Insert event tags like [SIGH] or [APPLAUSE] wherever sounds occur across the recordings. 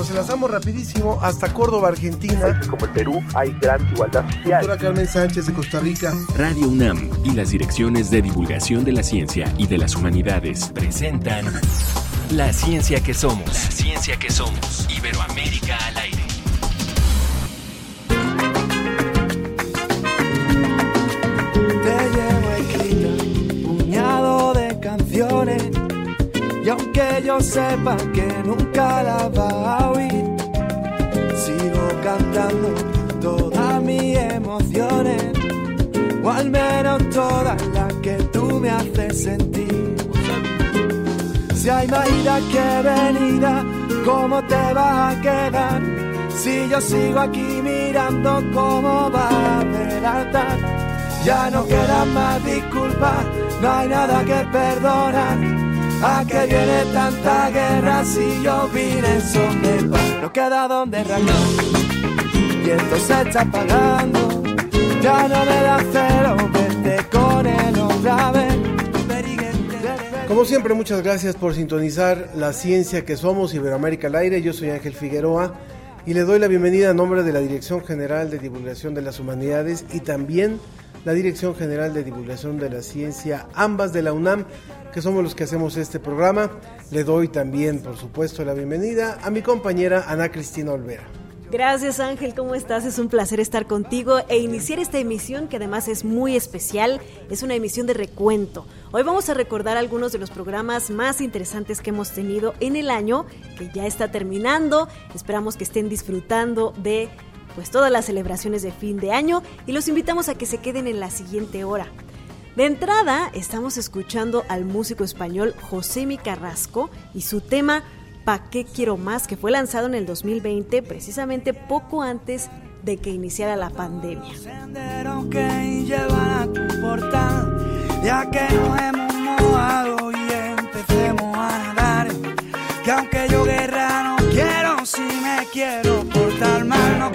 nos enlazamos rapidísimo hasta Córdoba, Argentina. Como el Perú hay gran igualdad social. Doctora Carmen Sánchez de Costa Rica. Radio UNAM y las direcciones de divulgación de la ciencia y de las humanidades presentan La ciencia que somos. La ciencia que somos. Iberoamérica al aire. Te llevo escrita un puñado de canciones y aunque yo sepa que nunca las vas a oír, sigo cantando todas mis emociones, o al menos todas las que tú me haces sentir. Si hay más que venida, ¿cómo te vas a quedar? Si yo sigo aquí mirando cómo va a adelantar, ya no queda más disculpas, no hay nada que perdonar. ¿A qué viene tanta guerra si yo vine en son de paz? No queda donde arrancar y esto se está apagando. Ya no me da cero verte con él otra vez. Como siempre, muchas gracias por sintonizar la ciencia que somos Iberoamérica al aire. Yo soy Ángel Figueroa y le doy la bienvenida a nombre de la Dirección General de Divulgación de las Humanidades y también la Dirección General de Divulgación de la Ciencia, ambas de la UNAM, que somos los que hacemos este programa. Le doy también, por supuesto, la bienvenida a mi compañera Ana Cristina Olvera. Gracias Ángel, ¿cómo estás? Es un placer estar contigo e iniciar esta emisión que además es muy especial, es una emisión de recuento. Hoy vamos a recordar algunos de los programas más interesantes que hemos tenido en el año, que ya está terminando. Esperamos que estén disfrutando de pues todas las celebraciones de fin de año y los invitamos a que se queden en la siguiente hora. De entrada, estamos escuchando al músico español José Mi Carrasco y su tema ¿Pa qué quiero más? que fue lanzado en el 2020, precisamente poco antes de que iniciara la pandemia.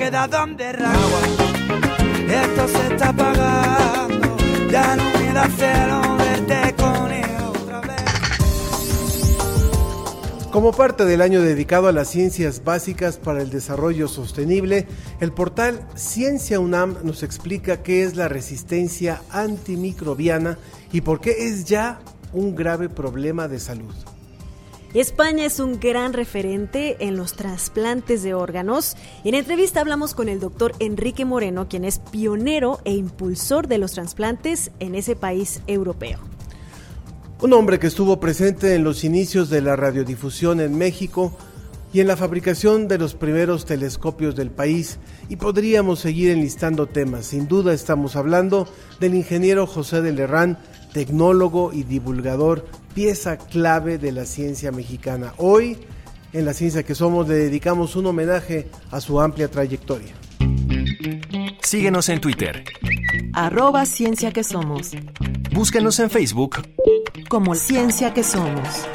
Queda donde. Esto se está apagando, ya no me verte con otra vez. Como parte del año dedicado a las ciencias básicas para el desarrollo sostenible, el portal Ciencia UNAM nos explica qué es la resistencia antimicrobiana y por qué es ya un grave problema de salud. España es un gran referente en los trasplantes de órganos en entrevista hablamos con el doctor Enrique Moreno, quien es pionero e impulsor de los trasplantes en ese país europeo. Un hombre que estuvo presente en los inicios de la radiodifusión en México y en la fabricación de los primeros telescopios del país y podríamos seguir enlistando temas. Sin duda estamos hablando del ingeniero José de Lerrán, tecnólogo y divulgador, pieza clave de la ciencia mexicana. Hoy, en la ciencia que somos, le dedicamos un homenaje a su amplia trayectoria. Síguenos en Twitter. Arroba Ciencia que Somos. Búscanos en Facebook Como Ciencia que Somos.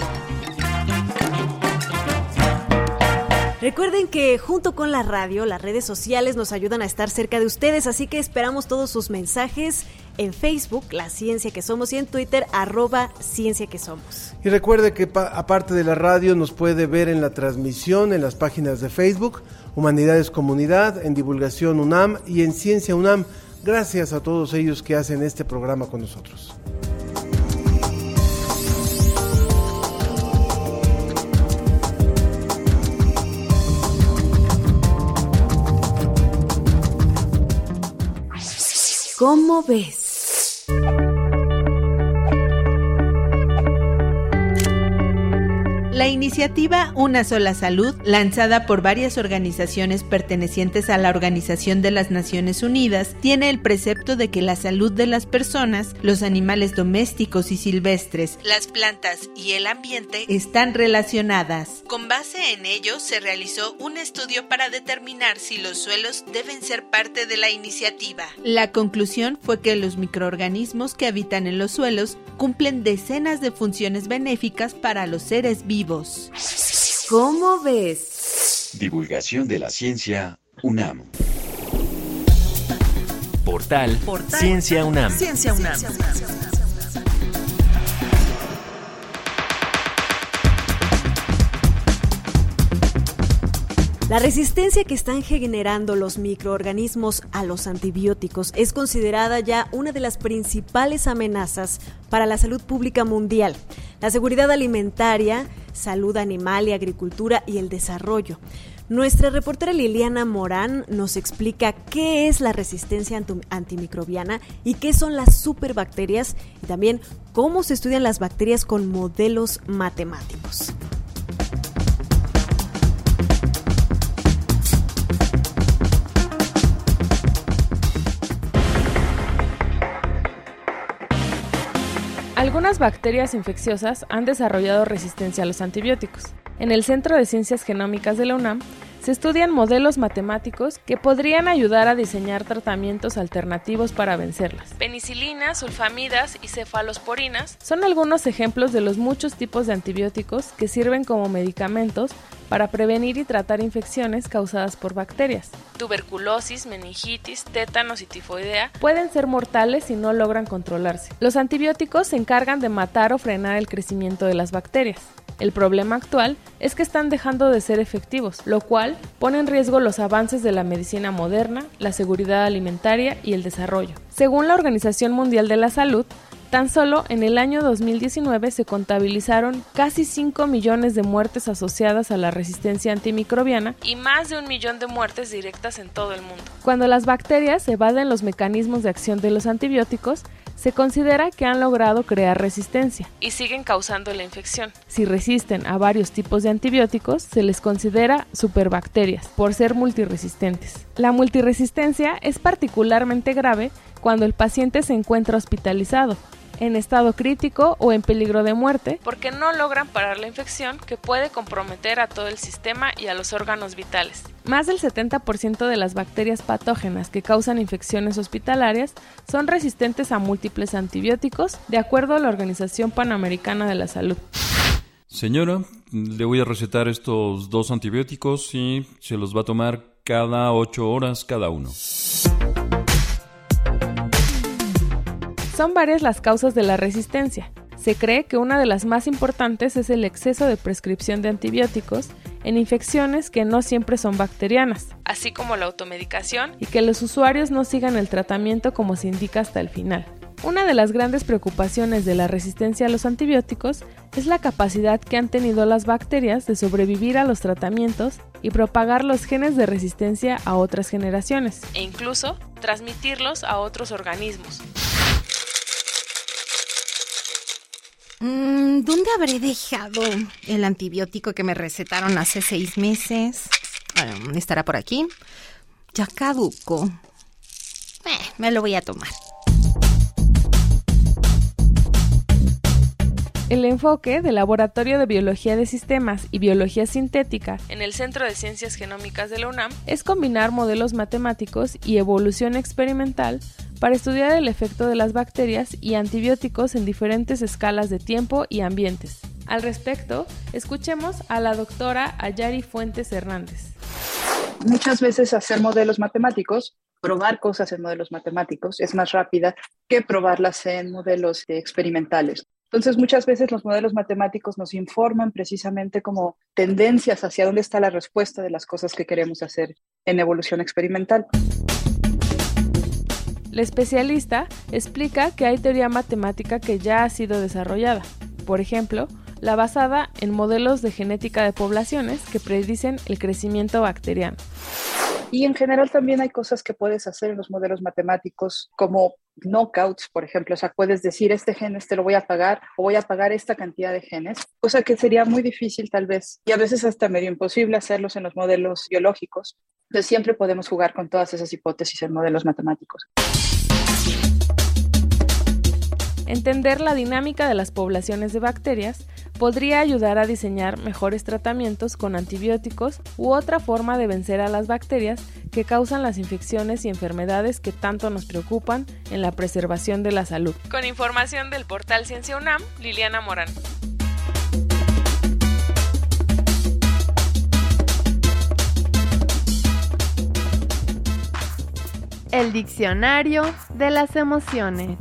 Recuerden que junto con la radio, las redes sociales nos ayudan a estar cerca de ustedes, así que esperamos todos sus mensajes en Facebook, La Ciencia que Somos, y en Twitter, arroba Ciencia que Somos. Y recuerde que pa- aparte de la radio nos puede ver en la transmisión en las páginas de Facebook, Humanidades Comunidad, en Divulgación UNAM y en Ciencia UNAM. Gracias a todos ellos que hacen este programa con nosotros. ¿Cómo ves? La iniciativa Una sola salud, lanzada por varias organizaciones pertenecientes a la Organización de las Naciones Unidas, tiene el precepto de que la salud de las personas, los animales domésticos y silvestres, las plantas y el ambiente están relacionadas. Con base en ello, se realizó un estudio para determinar si los suelos deben ser parte de la iniciativa. La conclusión fue que los microorganismos que habitan en los suelos cumplen decenas de funciones benéficas para los seres vivos. ¿Cómo ves? Divulgación de la ciencia UNAM. Portal, Portal Ciencia UNAM. Ciencia UNAM. La resistencia que están generando los microorganismos a los antibióticos es considerada ya una de las principales amenazas para la salud pública mundial, la seguridad alimentaria, salud animal y agricultura y el desarrollo. Nuestra reportera Liliana Morán nos explica qué es la resistencia antimicrobiana y qué son las superbacterias y también cómo se estudian las bacterias con modelos matemáticos. Algunas bacterias infecciosas han desarrollado resistencia a los antibióticos. En el Centro de Ciencias Genómicas de la UNAM se estudian modelos matemáticos que podrían ayudar a diseñar tratamientos alternativos para vencerlas. Penicilinas, sulfamidas y cefalosporinas son algunos ejemplos de los muchos tipos de antibióticos que sirven como medicamentos para prevenir y tratar infecciones causadas por bacterias. Tuberculosis, meningitis, tétanos y tifoidea pueden ser mortales si no logran controlarse. Los antibióticos se encargan de matar o frenar el crecimiento de las bacterias. El problema actual es que están dejando de ser efectivos, lo cual pone en riesgo los avances de la medicina moderna, la seguridad alimentaria y el desarrollo. Según la Organización Mundial de la Salud, Tan solo en el año 2019 se contabilizaron casi 5 millones de muertes asociadas a la resistencia antimicrobiana y más de un millón de muertes directas en todo el mundo. Cuando las bacterias evaden los mecanismos de acción de los antibióticos, se considera que han logrado crear resistencia y siguen causando la infección. Si resisten a varios tipos de antibióticos, se les considera superbacterias por ser multiresistentes. La multiresistencia es particularmente grave cuando el paciente se encuentra hospitalizado en estado crítico o en peligro de muerte porque no logran parar la infección que puede comprometer a todo el sistema y a los órganos vitales. Más del 70% de las bacterias patógenas que causan infecciones hospitalarias son resistentes a múltiples antibióticos, de acuerdo a la Organización Panamericana de la Salud. Señora, le voy a recetar estos dos antibióticos y se los va a tomar cada 8 horas cada uno. Son varias las causas de la resistencia. Se cree que una de las más importantes es el exceso de prescripción de antibióticos en infecciones que no siempre son bacterianas, así como la automedicación y que los usuarios no sigan el tratamiento como se indica hasta el final. Una de las grandes preocupaciones de la resistencia a los antibióticos es la capacidad que han tenido las bacterias de sobrevivir a los tratamientos y propagar los genes de resistencia a otras generaciones, e incluso transmitirlos a otros organismos. Mm, ¿Dónde habré dejado el antibiótico que me recetaron hace seis meses? ¿Estará por aquí? Ya caduco. Eh, me lo voy a tomar. El enfoque del Laboratorio de Biología de Sistemas y Biología Sintética en el Centro de Ciencias Genómicas de la UNAM es combinar modelos matemáticos y evolución experimental para estudiar el efecto de las bacterias y antibióticos en diferentes escalas de tiempo y ambientes. Al respecto, escuchemos a la doctora Ayari Fuentes Hernández. Muchas veces hacer modelos matemáticos, probar cosas en modelos matemáticos es más rápida que probarlas en modelos experimentales. Entonces, muchas veces los modelos matemáticos nos informan precisamente como tendencias hacia dónde está la respuesta de las cosas que queremos hacer en evolución experimental. La especialista explica que hay teoría matemática que ya ha sido desarrollada, por ejemplo, la basada en modelos de genética de poblaciones que predicen el crecimiento bacteriano. Y en general también hay cosas que puedes hacer en los modelos matemáticos como knockouts, por ejemplo, o sea, puedes decir, este gen este lo voy a pagar o voy a pagar esta cantidad de genes, cosa que sería muy difícil tal vez y a veces hasta medio imposible hacerlos en los modelos biológicos. Entonces siempre podemos jugar con todas esas hipótesis en modelos matemáticos. Entender la dinámica de las poblaciones de bacterias podría ayudar a diseñar mejores tratamientos con antibióticos u otra forma de vencer a las bacterias que causan las infecciones y enfermedades que tanto nos preocupan en la preservación de la salud. Con información del portal Ciencia UNAM, Liliana Morán. El diccionario de las emociones.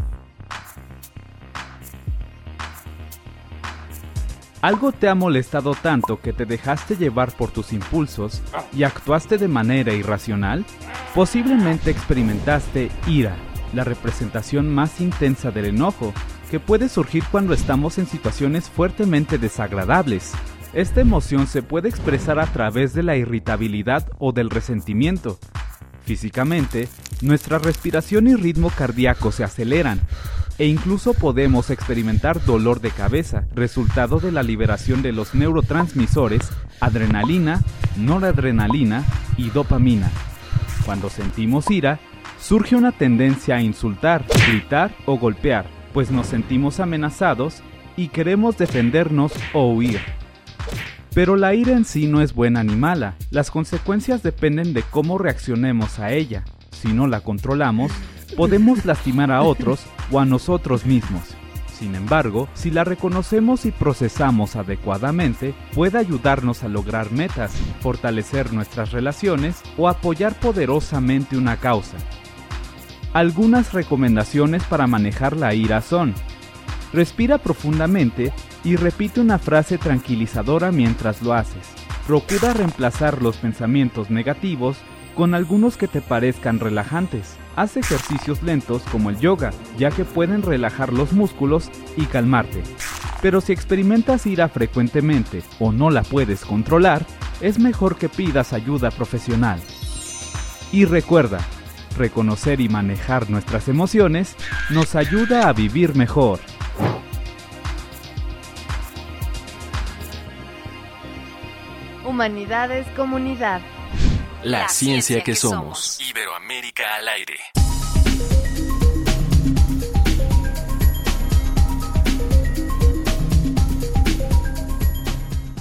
¿Algo te ha molestado tanto que te dejaste llevar por tus impulsos y actuaste de manera irracional? Posiblemente experimentaste ira, la representación más intensa del enojo, que puede surgir cuando estamos en situaciones fuertemente desagradables. Esta emoción se puede expresar a través de la irritabilidad o del resentimiento. Físicamente, nuestra respiración y ritmo cardíaco se aceleran, e incluso podemos experimentar dolor de cabeza, resultado de la liberación de los neurotransmisores adrenalina, noradrenalina y dopamina. Cuando sentimos ira, surge una tendencia a insultar, gritar o golpear, pues nos sentimos amenazados y queremos defendernos o huir. Pero la ira en sí no es buena ni mala, las consecuencias dependen de cómo reaccionemos a ella. Si no la controlamos, podemos lastimar a otros o a nosotros mismos. Sin embargo, si la reconocemos y procesamos adecuadamente, puede ayudarnos a lograr metas, fortalecer nuestras relaciones o apoyar poderosamente una causa. Algunas recomendaciones para manejar la ira son, respira profundamente y repite una frase tranquilizadora mientras lo haces. Procura reemplazar los pensamientos negativos con algunos que te parezcan relajantes. Haz ejercicios lentos como el yoga, ya que pueden relajar los músculos y calmarte. Pero si experimentas ira frecuentemente o no la puedes controlar, es mejor que pidas ayuda profesional. Y recuerda, reconocer y manejar nuestras emociones nos ayuda a vivir mejor. Humanidades Comunidad. La, ciencia, que, somos. Iberoamérica al aire.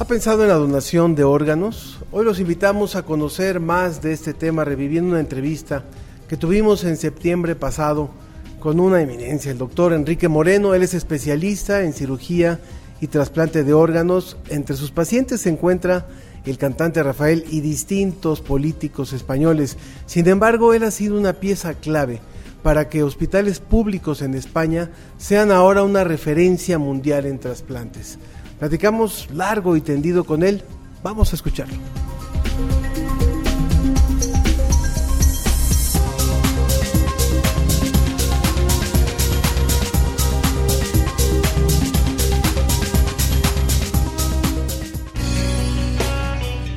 ¿Ha pensado en la donación de órganos? Hoy los invitamos a conocer más de este tema reviviendo una entrevista que tuvimos en septiembre pasado con una eminencia, el doctor Enrique Moreno. Él es especialista en cirugía y trasplante de órganos. Entre sus pacientes se encuentra el cantante Rafael y distintos políticos españoles. Sin embargo, él ha sido una pieza clave para que hospitales públicos en España sean ahora una referencia mundial en trasplantes. Platicamos largo y tendido con él. Vamos a escucharlo.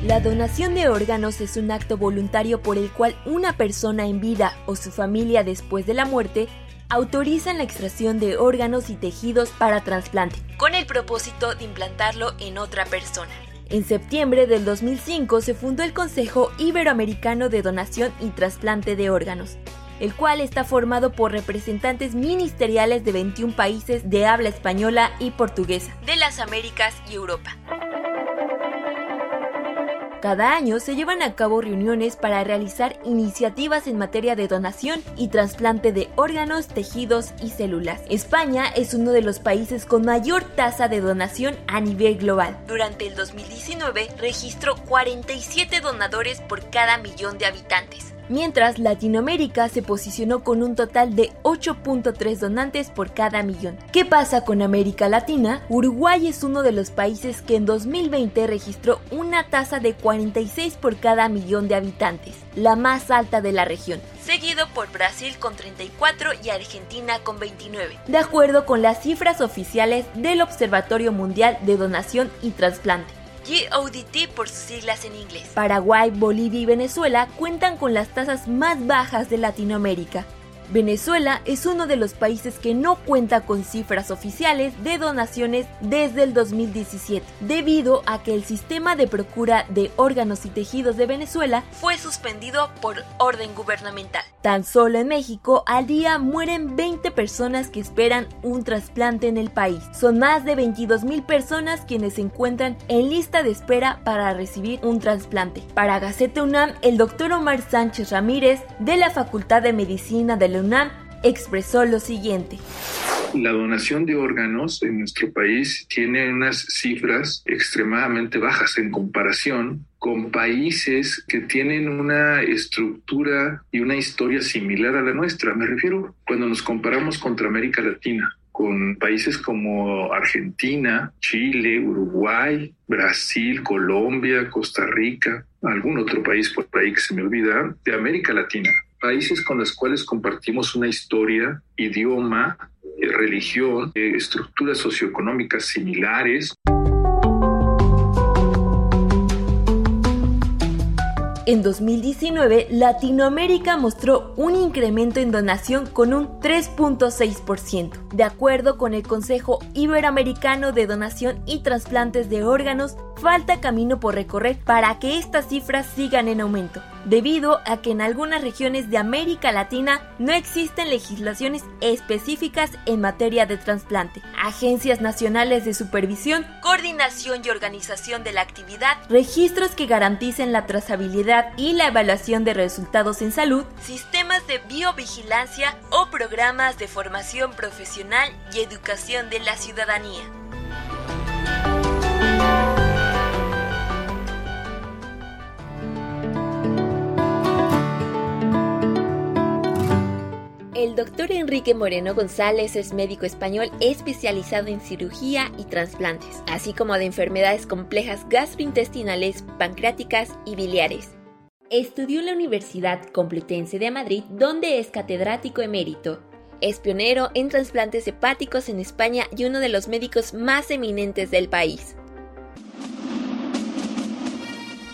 La donación de órganos es un acto voluntario por el cual una persona en vida o su familia después de la muerte autorizan la extracción de órganos y tejidos para trasplante, con el propósito de implantarlo en otra persona. En septiembre del 2005 se fundó el Consejo Iberoamericano de Donación y Trasplante de Órganos, el cual está formado por representantes ministeriales de 21 países de habla española y portuguesa, de las Américas y Europa. Cada año se llevan a cabo reuniones para realizar iniciativas en materia de donación y trasplante de órganos, tejidos y células. España es uno de los países con mayor tasa de donación a nivel global. Durante el 2019 registró 47 donadores por cada millón de habitantes mientras Latinoamérica se posicionó con un total de 8.3 donantes por cada millón. ¿Qué pasa con América Latina? Uruguay es uno de los países que en 2020 registró una tasa de 46 por cada millón de habitantes, la más alta de la región, seguido por Brasil con 34 y Argentina con 29, de acuerdo con las cifras oficiales del Observatorio Mundial de Donación y Trasplante. GODT por sus siglas en inglés. Paraguay, Bolivia y Venezuela cuentan con las tasas más bajas de Latinoamérica. Venezuela es uno de los países que no cuenta con cifras oficiales de donaciones desde el 2017, debido a que el sistema de procura de órganos y tejidos de Venezuela fue suspendido por orden gubernamental. Tan solo en México al día mueren 20 personas que esperan un trasplante en el país. Son más de 22 mil personas quienes se encuentran en lista de espera para recibir un trasplante. Para Gaceta UNAM, el doctor Omar Sánchez Ramírez de la Facultad de Medicina de la Expresó lo siguiente. La donación de órganos en nuestro país tiene unas cifras extremadamente bajas en comparación con países que tienen una estructura y una historia similar a la nuestra. Me refiero cuando nos comparamos contra América Latina. con países como Argentina, Chile, Uruguay, Brasil, Colombia, Costa Rica, algún otro país por ahí que se me olvida, de América Latina. Países con los cuales compartimos una historia, idioma, eh, religión, eh, estructuras socioeconómicas similares. En 2019, Latinoamérica mostró un incremento en donación con un 3.6%, de acuerdo con el Consejo Iberoamericano de Donación y Trasplantes de Órganos falta camino por recorrer para que estas cifras sigan en aumento, debido a que en algunas regiones de América Latina no existen legislaciones específicas en materia de trasplante, agencias nacionales de supervisión, coordinación y organización de la actividad, registros que garanticen la trazabilidad y la evaluación de resultados en salud, sistemas de biovigilancia o programas de formación profesional y educación de la ciudadanía. El doctor Enrique Moreno González es médico español especializado en cirugía y trasplantes, así como de enfermedades complejas gastrointestinales, pancreáticas y biliares. Estudió en la Universidad Complutense de Madrid, donde es catedrático emérito. Es pionero en trasplantes hepáticos en España y uno de los médicos más eminentes del país.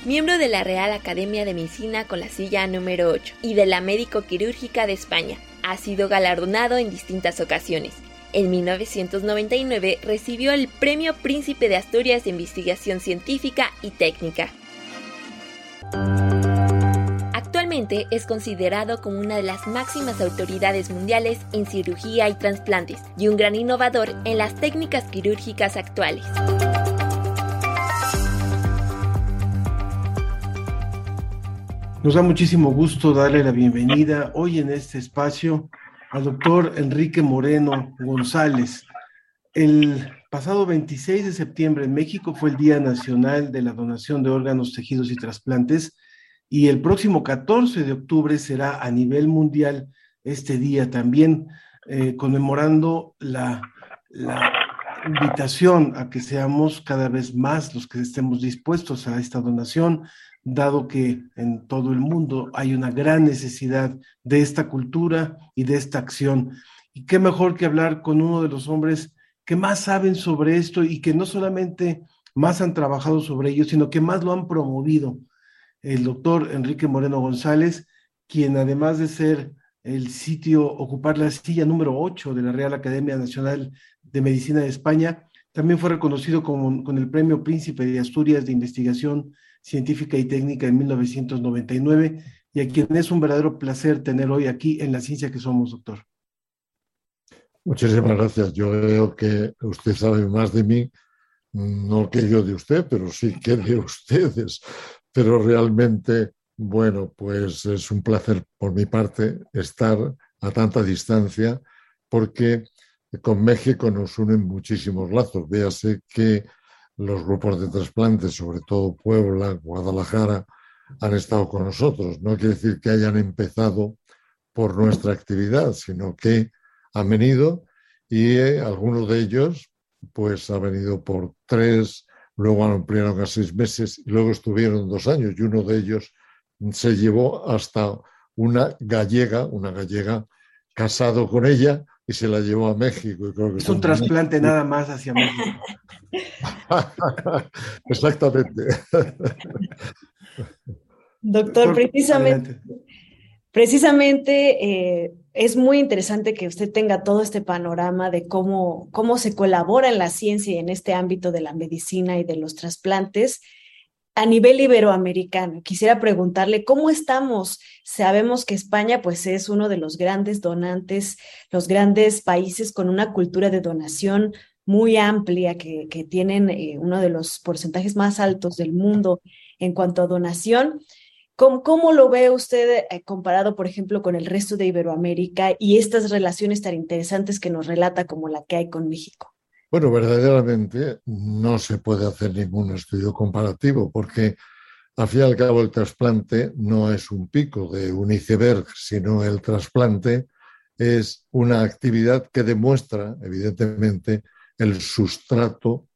Miembro de la Real Academia de Medicina con la silla número 8 y de la Médico Quirúrgica de España, ha sido galardonado en distintas ocasiones. En 1999 recibió el Premio Príncipe de Asturias de Investigación Científica y Técnica. Actualmente es considerado como una de las máximas autoridades mundiales en cirugía y trasplantes y un gran innovador en las técnicas quirúrgicas actuales. Nos da muchísimo gusto darle la bienvenida hoy en este espacio al doctor Enrique Moreno González. El pasado 26 de septiembre en México fue el Día Nacional de la Donación de Órganos, Tejidos y Trasplantes y el próximo 14 de octubre será a nivel mundial este día también, eh, conmemorando la, la invitación a que seamos cada vez más los que estemos dispuestos a esta donación, dado que en todo el mundo hay una gran necesidad de esta cultura y de esta acción. Y qué mejor que hablar con uno de los hombres que más saben sobre esto y que no solamente más han trabajado sobre ello, sino que más lo han promovido. El doctor Enrique Moreno González, quien además de ser el sitio, ocupar la silla número 8 de la Real Academia Nacional de Medicina de España, también fue reconocido como, con el Premio Príncipe de Asturias de Investigación científica y técnica en 1999 y a quien es un verdadero placer tener hoy aquí en la ciencia que somos, doctor. Muchísimas gracias. Yo veo que usted sabe más de mí, no que yo de usted, pero sí que de [LAUGHS] ustedes. Pero realmente, bueno, pues es un placer por mi parte estar a tanta distancia porque con México nos unen muchísimos lazos. Véase que los grupos de trasplantes, sobre todo Puebla, Guadalajara, han estado con nosotros. No quiere decir que hayan empezado por nuestra actividad, sino que han venido y eh, algunos de ellos pues han venido por tres, luego han ampliado a seis meses y luego estuvieron dos años y uno de ellos se llevó hasta una gallega, una gallega casado con ella y se la llevó a México. es un trasplante nada más hacia México. [LAUGHS] Exactamente. Doctor, precisamente, precisamente eh, es muy interesante que usted tenga todo este panorama de cómo, cómo se colabora en la ciencia y en este ámbito de la medicina y de los trasplantes a nivel iberoamericano. Quisiera preguntarle cómo estamos. Sabemos que España pues es uno de los grandes donantes, los grandes países con una cultura de donación muy amplia, que, tienen eh, uno de los porcentajes más altos del mundo en cuanto a donación. ¿Cómo, lo ve usted eh, comparado, por ejemplo, con el resto de Iberoamérica y estas relaciones tan interesantes que nos relata como la que hay con México? Bueno, verdaderamente no se puede hacer ningún estudio comparativo porque al fin y al cabo el trasplante no es un pico de un iceberg, sino el trasplante es una actividad que demuestra, evidentemente, el sustrato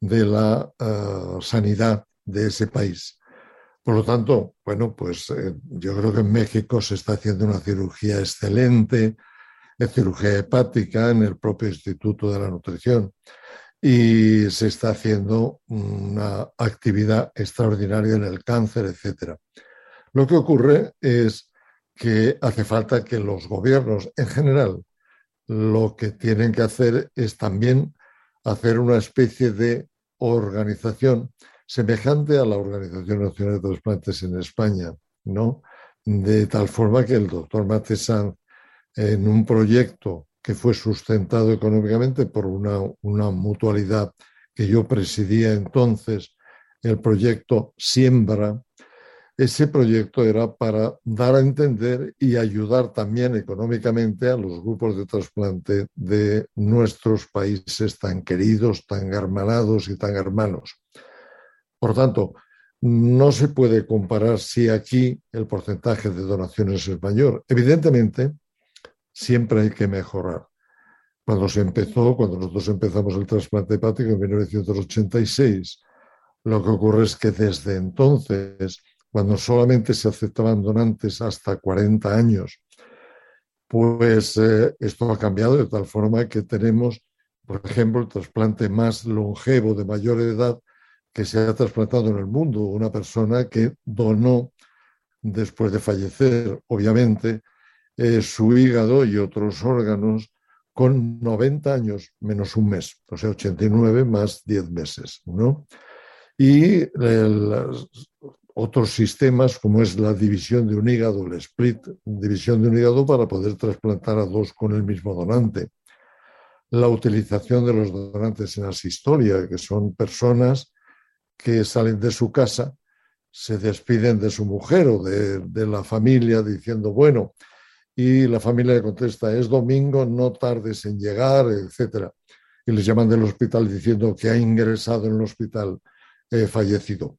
de la eh, sanidad de ese país. Por lo tanto, bueno, pues eh, yo creo que en México se está haciendo una cirugía excelente, de cirugía hepática en el propio Instituto de la Nutrición y se está haciendo una actividad extraordinaria en el cáncer, etc. Lo que ocurre es que hace falta que los gobiernos en general lo que tienen que hacer es también hacer una especie de organización semejante a la Organización Nacional de Trasplantes en España, ¿no? De tal forma que el doctor Matesan, en un proyecto que fue sustentado económicamente por una, una mutualidad que yo presidía entonces, el proyecto Siembra, ese proyecto era para dar a entender y ayudar también económicamente a los grupos de trasplante de nuestros países tan queridos, tan hermanados y tan hermanos. Por tanto, no se puede comparar si aquí el porcentaje de donaciones es mayor. Evidentemente, siempre hay que mejorar. Cuando se empezó, cuando nosotros empezamos el trasplante hepático en 1986, lo que ocurre es que desde entonces cuando solamente se aceptaban donantes hasta 40 años, pues eh, esto ha cambiado de tal forma que tenemos, por ejemplo, el trasplante más longevo de mayor edad que se ha trasplantado en el mundo, una persona que donó después de fallecer, obviamente, eh, su hígado y otros órganos con 90 años menos un mes, o sea, 89 más 10 meses, ¿no? Y otros sistemas como es la división de un hígado, el split, división de un hígado para poder trasplantar a dos con el mismo donante. La utilización de los donantes en asistolia, que son personas que salen de su casa, se despiden de su mujer o de la familia diciendo, bueno, y la familia le contesta, es domingo, no tardes en llegar, etc. Y les llaman del hospital diciendo que ha ingresado en el hospital eh, fallecido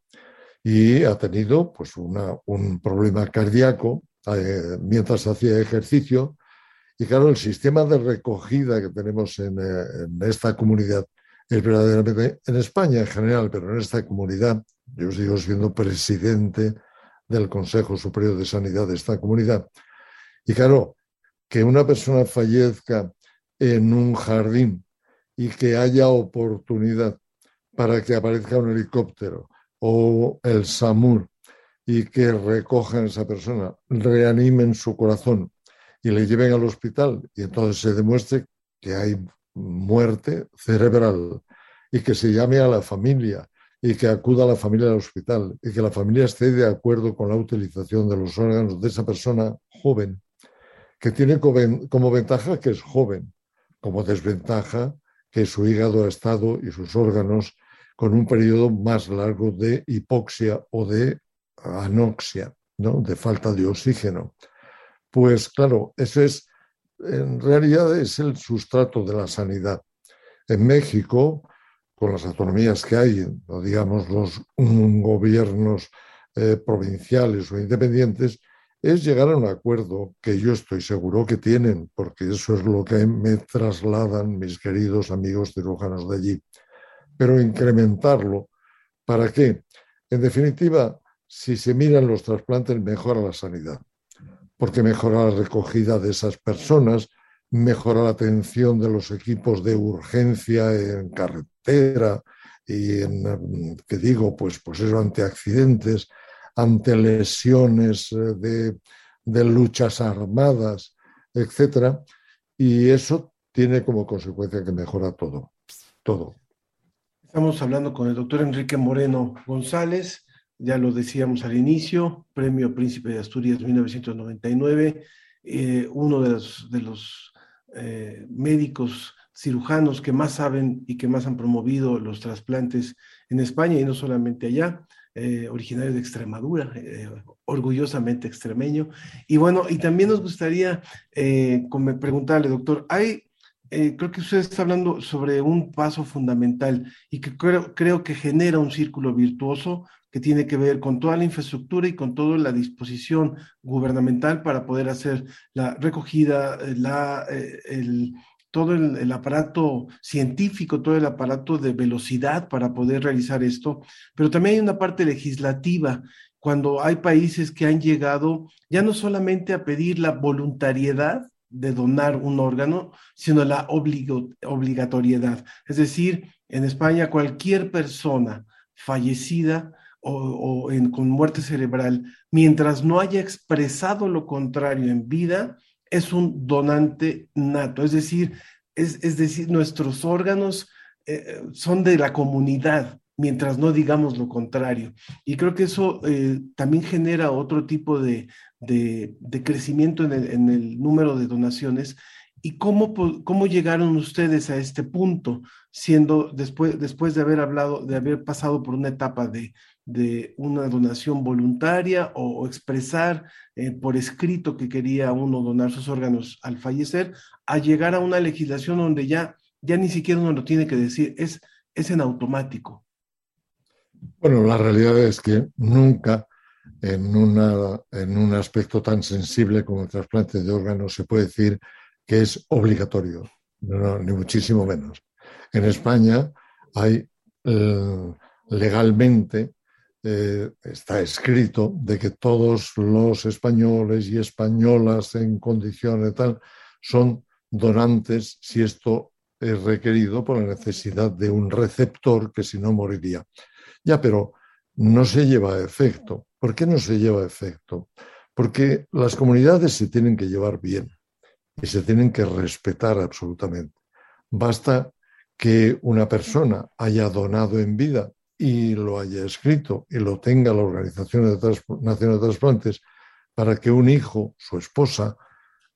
y ha tenido pues, un problema cardíaco eh, mientras hacía ejercicio. Y claro, el sistema de recogida que tenemos en, eh, en, esta comunidad es verdaderamente, en España en general, pero en esta comunidad, yo sigo siendo presidente del Consejo Superior de Sanidad de esta comunidad. Y claro, que una persona fallezca en un jardín y que haya oportunidad para que aparezca un helicóptero o el SAMUR y que recojan a esa persona, reanimen su corazón y le lleven al hospital y entonces se demuestre que hay muerte cerebral y que se llame a la familia y que acuda a la familia al hospital y que la familia esté de acuerdo con la utilización de los órganos de esa persona joven, que tiene como ventaja que es joven, como desventaja que su hígado ha estado y sus órganos con un periodo más largo de hipoxia o de anoxia, ¿no? de falta de oxígeno. Pues claro, eso es, en realidad es el sustrato de la sanidad. En México, con las autonomías que hay, digamos los gobiernos eh, provinciales o independientes, es llegar a un acuerdo que yo estoy seguro que tienen, porque eso es lo que me trasladan mis queridos amigos cirujanos de allí pero incrementarlo. ¿Para qué? En definitiva, si se miran los trasplantes, mejora la sanidad, porque mejora la recogida de esas personas, mejora la atención de los equipos de urgencia en carretera y en, ¿qué digo? Pues, pues eso, ante accidentes, ante lesiones eh, de, de luchas armadas, etc. Y eso tiene como consecuencia que mejora todo, todo. Estamos hablando con el doctor Enrique Moreno González, ya lo decíamos al inicio, Premio Príncipe de Asturias 1999, eh, uno de los, de los eh, médicos cirujanos que más saben y que más han promovido los trasplantes en España y no solamente allá, eh, originario de Extremadura, orgullosamente extremeño. Y bueno, y también nos gustaría preguntarle, doctor, ¿hay eh, creo que usted está hablando sobre un paso fundamental y que creo, creo que genera un círculo virtuoso que tiene que ver con toda la infraestructura y con toda la disposición gubernamental para poder hacer la recogida, eh, la, eh, el, todo el, aparato científico, todo el aparato de velocidad para poder realizar esto, pero también hay una parte legislativa cuando hay países que han llegado ya no solamente a pedir la voluntariedad de donar un órgano, sino la obligatoriedad. Es decir, en España cualquier persona fallecida o, con muerte cerebral, mientras no haya expresado lo contrario en vida, es un donante nato. Es decir, es, decir, nuestros órganos eh, son de la comunidad, mientras no digamos lo contrario. Y creo que eso eh, también genera otro tipo de, crecimiento en el, número de donaciones. ¿Y cómo, cómo llegaron ustedes a este punto, siendo después, después de haber hablado, de haber pasado por una etapa de, de una donación voluntaria o, expresar eh, por escrito que quería uno donar sus órganos al fallecer, a llegar a una legislación donde ya, ya ni siquiera uno lo tiene que decir, es, es en automático. Bueno, la realidad es que nunca en, una, en un aspecto tan sensible como el trasplante de órganos se puede decir que es obligatorio, ni muchísimo menos. En España hay eh, legalmente eh, está escrito de que todos los españoles y españolas en condiciones tal son donantes si esto es requerido por la necesidad de un receptor que si no moriría. Ya, pero no se lleva a efecto. ¿Por qué no se lleva a efecto? Porque las comunidades se tienen que llevar bien y se tienen que respetar absolutamente. Basta que una persona haya donado en vida y lo haya escrito y lo tenga la Organización Nacional de Trasplantes para que un hijo, su esposa,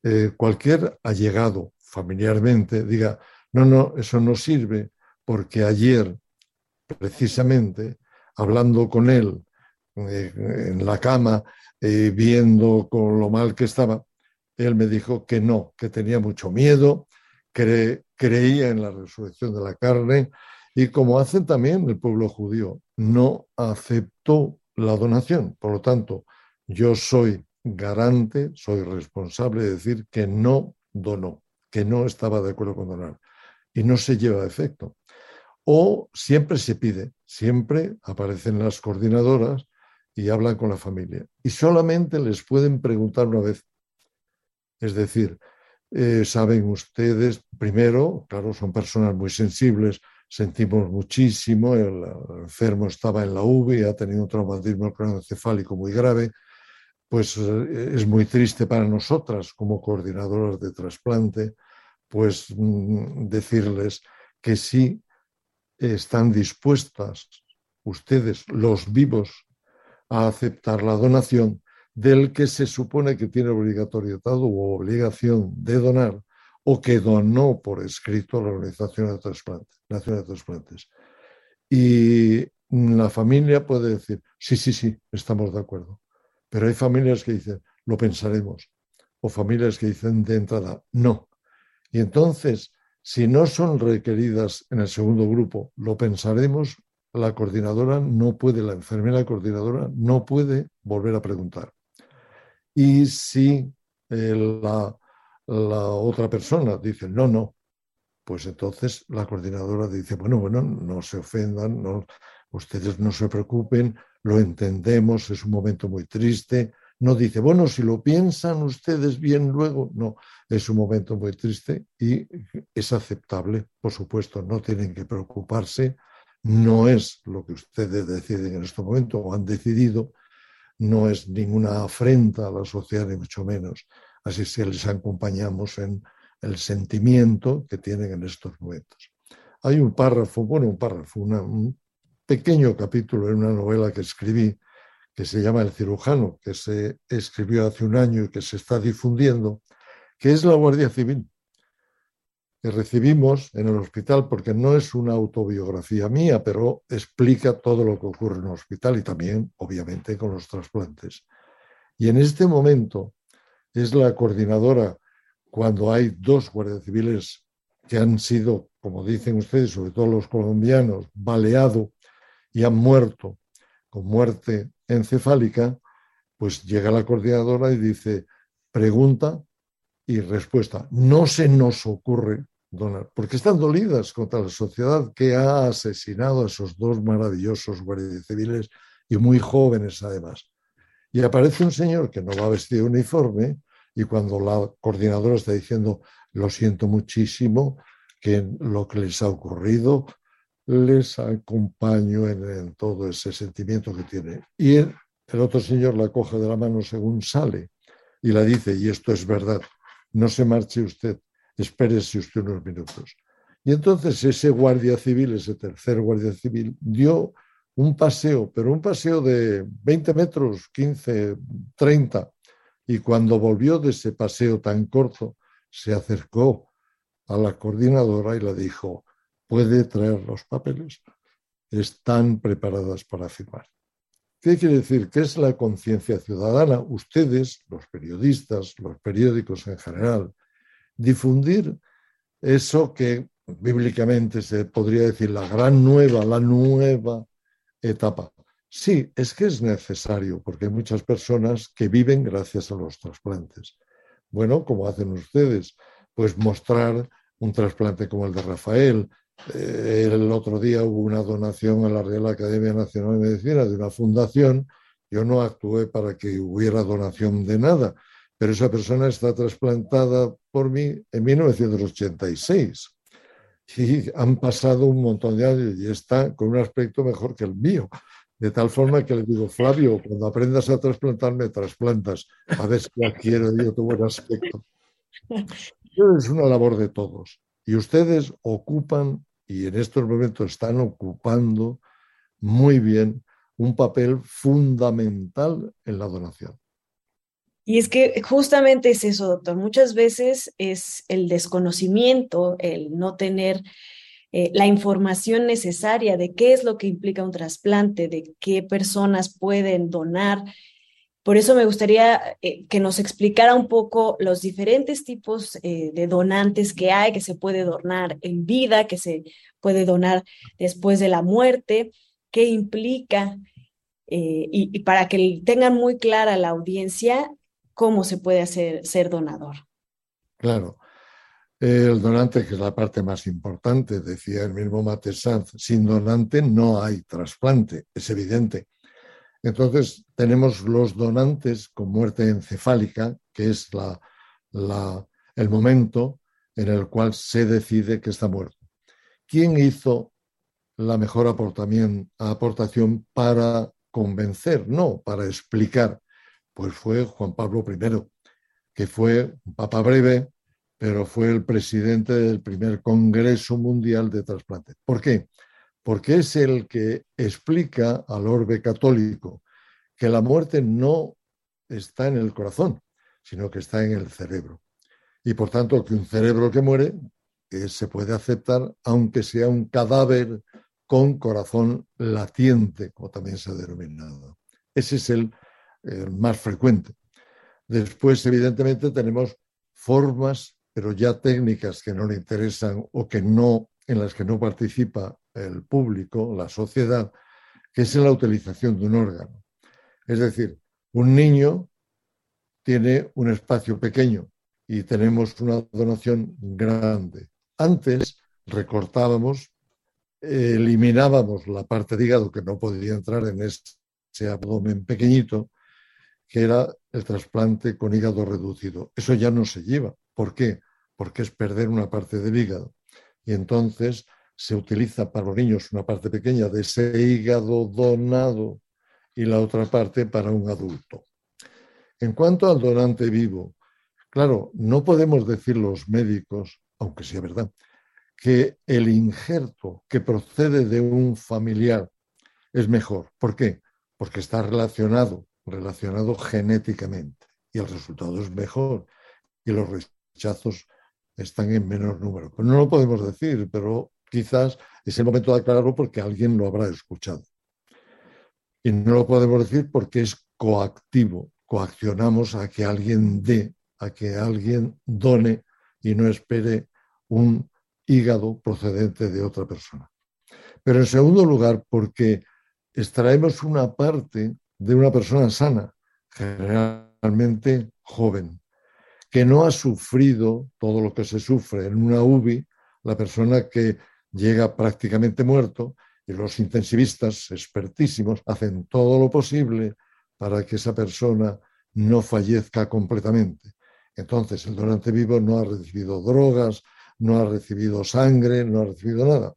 eh, cualquier allegado familiarmente diga, no, no, eso no sirve porque ayer, precisamente, hablando con él eh, en la cama, eh, viendo con lo mal que estaba, él me dijo que no, que tenía mucho miedo, creía en la resurrección de la carne, y como hacen también el pueblo judío, no aceptó la donación. Por lo tanto, yo soy garante, soy responsable de decir que no donó, que no estaba de acuerdo con donar. Y no se lleva a efecto. O siempre se pide, siempre aparecen las coordinadoras y hablan con la familia. Y solamente les pueden preguntar una vez. Es decir, eh, saben ustedes, primero, claro, son personas muy sensibles, sentimos muchísimo, el, enfermo estaba en la UVI, ha tenido un traumatismo craneoencefálico muy grave, pues eh, es muy triste para nosotras como coordinadoras de trasplante, pues mm, decirles que sí están dispuestas ustedes, los vivos, a aceptar la donación del que se supone que tiene obligatoriedad o obligación de donar o que donó por escrito la Organización de Trasplantes, Nacional de Trasplantes. Y la familia puede decir, sí, sí, sí, estamos de acuerdo. Pero hay familias que dicen, lo pensaremos. O familias que dicen de entrada, no. Y entonces, si no son requeridas en el segundo grupo, lo pensaremos, la coordinadora no puede, la enfermera coordinadora no puede volver a preguntar. Y si eh, la la otra persona dice, no, no, pues entonces la coordinadora dice, bueno, bueno, no se ofendan, no, ustedes no se preocupen, lo entendemos, es un momento muy triste. No dice, bueno, si lo piensan ustedes bien luego, no, es un momento muy triste y es aceptable, por supuesto, no tienen que preocuparse, no es lo que ustedes deciden en este momento o han decidido, no es ninguna afrenta a la sociedad, ni mucho menos así se les acompañamos en el sentimiento que tienen en estos momentos. Hay un párrafo, bueno, un párrafo, un pequeño capítulo en una novela que escribí que se llama El cirujano, que se escribió hace un año y que se está difundiendo, que es la Guardia Civil, que recibimos en el hospital, porque no es una autobiografía mía, pero explica todo lo que ocurre en el hospital y también, obviamente, con los trasplantes. Y en este momento es la coordinadora cuando hay dos guardias civiles que han sido, como dicen ustedes, sobre todo los colombianos, baleado y han muerto con muerte encefálica, pues llega la coordinadora y dice, pregunta y respuesta. No se nos ocurre donar, porque están dolidas contra la sociedad que ha asesinado a esos dos maravillosos guardias civiles y muy jóvenes además. Y aparece un señor que no va vestido de uniforme y cuando la coordinadora está diciendo, lo siento muchísimo, que lo que les ha ocurrido, les acompaño en, todo ese sentimiento que tiene. Y el, el otro señor la coge de la mano según sale y la dice, y esto es verdad, no se marche usted, espérese usted unos minutos. Y entonces ese guardia civil, ese tercer guardia civil, dio un paseo, pero un paseo de 20 metros, 15, 30. Y cuando volvió de ese paseo tan corto, se acercó a la coordinadora y le dijo, puede traer los papeles, están preparadas para firmar. ¿Qué quiere decir? ¿Qué es la conciencia ciudadana? Ustedes, los periodistas, los periódicos en general, difundir eso que bíblicamente se podría decir la gran nueva, la nueva etapa. Sí, es que es necesario, porque hay muchas personas que viven gracias a los trasplantes. Bueno, como hacen ustedes, pues mostrar un trasplante como el de Rafael. Eh, el otro día hubo una donación a la Real Academia Nacional de Medicina de una fundación. Yo no actué para que hubiera donación de nada, pero esa persona está trasplantada por mí en 1986 y han pasado un montón de años y está con un aspecto mejor que el mío. De tal forma que le digo, Flavio, cuando aprendas a trasplantarme, trasplantas. A ver si adquiero yo tu buen aspecto. Es una labor de todos. Y ustedes ocupan, y en estos momentos están ocupando muy bien, un papel fundamental en la donación. Y es que justamente es eso, doctor. Muchas veces es el desconocimiento, el no tener eh, la información necesaria de qué es lo que implica un trasplante, de qué personas pueden donar. Por eso me gustaría eh, que nos explicara un poco los diferentes tipos eh, de donantes que hay, que se puede donar en vida, que se puede donar después de la muerte, qué implica, y, y, para que tengan muy clara la audiencia cómo se puede hacer ser donador. Claro. El donante, que es la parte más importante, decía el mismo Mate Sanz, sin donante no hay trasplante, es evidente. Entonces, tenemos los donantes con muerte encefálica, que es la, el momento en el cual se decide que está muerto. ¿Quién hizo la mejor aportación para convencer? No, para explicar pues fue Juan Pablo I, que fue un papa breve, pero fue el presidente del primer Congreso Mundial de Trasplante. ¿Por qué? Porque es el que explica al orbe católico que la muerte no está en el corazón, sino que está en el cerebro. Y por tanto, que un cerebro que muere eh, se puede aceptar, aunque sea un cadáver con corazón latiente, como también se ha denominado. Ese es el más frecuente. Después, evidentemente, tenemos formas, pero ya técnicas que no le interesan o que no, en las que no participa el público, la sociedad, que es la utilización de un órgano. Es decir, un niño tiene un espacio pequeño y tenemos una donación grande. Antes recortábamos, eliminábamos la parte de hígado que no podía entrar en ese abdomen pequeñito que era el trasplante con hígado reducido. Eso ya no se lleva. ¿Por qué? Porque es perder una parte del hígado. Y entonces se utiliza para los niños una parte pequeña de ese hígado donado y la otra parte para un adulto. En cuanto al donante vivo, claro, no podemos decir los médicos, aunque sea verdad, que el injerto que procede de un familiar es mejor. ¿Por qué? Porque está relacionado relacionado genéticamente y el resultado es mejor y los rechazos están en menor número. Pues no lo podemos decir, pero quizás es el momento de aclararlo porque alguien lo habrá escuchado. Y no lo podemos decir porque es coactivo, coaccionamos a que alguien dé, a que alguien done y no espere un hígado procedente de otra persona. Pero en segundo lugar, porque extraemos una parte de una persona sana, generalmente joven, que no ha sufrido todo lo que se sufre en una UBI, la persona que llega prácticamente muerto y los intensivistas expertísimos hacen todo lo posible para que esa persona no fallezca completamente. Entonces, el donante vivo no ha recibido drogas, no ha recibido sangre, no ha recibido nada.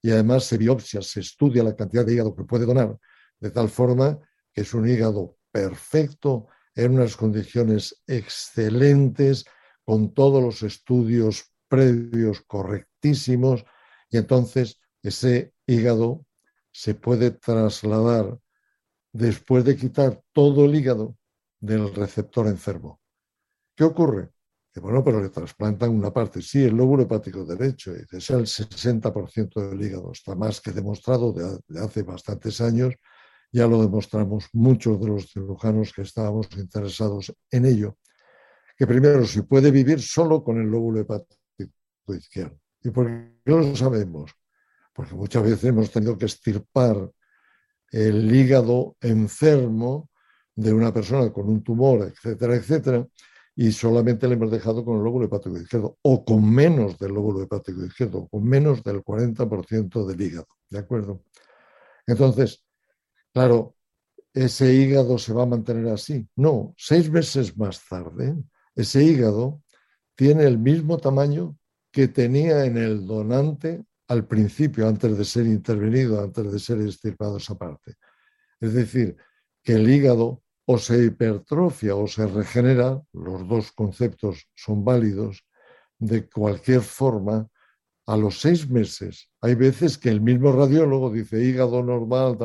Y además se biopsia, se estudia la cantidad de hígado que puede donar, de tal forma que es un hígado perfecto, en unas condiciones excelentes, con todos los estudios previos correctísimos, y entonces ese hígado se puede trasladar después de quitar todo el hígado del receptor enfermo. ¿Qué ocurre? Que bueno, pero le trasplantan una parte, sí, el lóbulo hepático derecho, sea el 60% del hígado, está más que demostrado de, hace bastantes años, ya lo demostramos muchos de los cirujanos que estábamos interesados en ello, que primero si puede vivir solo con el lóbulo hepático izquierdo. ¿Y por qué lo sabemos? Porque muchas veces hemos tenido que estirpar el hígado enfermo de una persona con un tumor, etcétera, etcétera, y solamente le hemos dejado con el lóbulo hepático izquierdo, o con menos del lóbulo hepático izquierdo, con menos del 40% del hígado, ¿de acuerdo? Entonces, claro, ese hígado se va a mantener así. No, seis meses más tarde, ese hígado tiene el mismo tamaño que tenía en el donante al principio, antes de ser intervenido, antes de ser extirpado esa parte. Es decir, que el hígado o se hipertrofia o se regenera, los dos conceptos son válidos, de cualquier forma, a los seis meses. Hay veces que el mismo radiólogo dice hígado normal,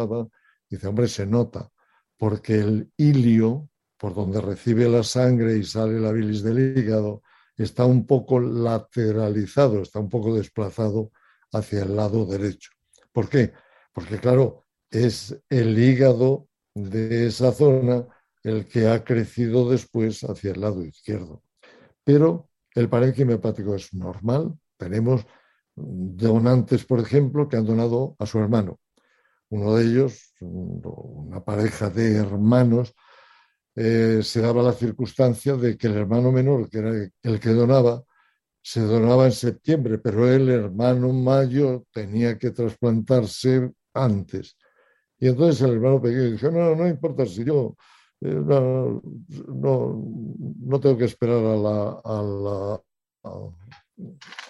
dice, hombre, se nota, porque el hilio, por donde recibe la sangre y sale la bilis del hígado, está un poco lateralizado, está un poco desplazado hacia el lado derecho. ¿Por qué? Porque, claro, es el hígado de esa zona el que ha crecido después hacia el lado izquierdo. Pero el parénquima hepático es normal. Tenemos donantes, por ejemplo, que han donado a su hermano. Uno de ellos, una pareja de hermanos, eh, se daba la circunstancia de que el hermano menor, que era el que donaba, se donaba en septiembre, pero el hermano mayor tenía que trasplantarse antes. Y entonces el hermano pequeño dijo, no, no importa si yo eh, no, no, tengo que esperar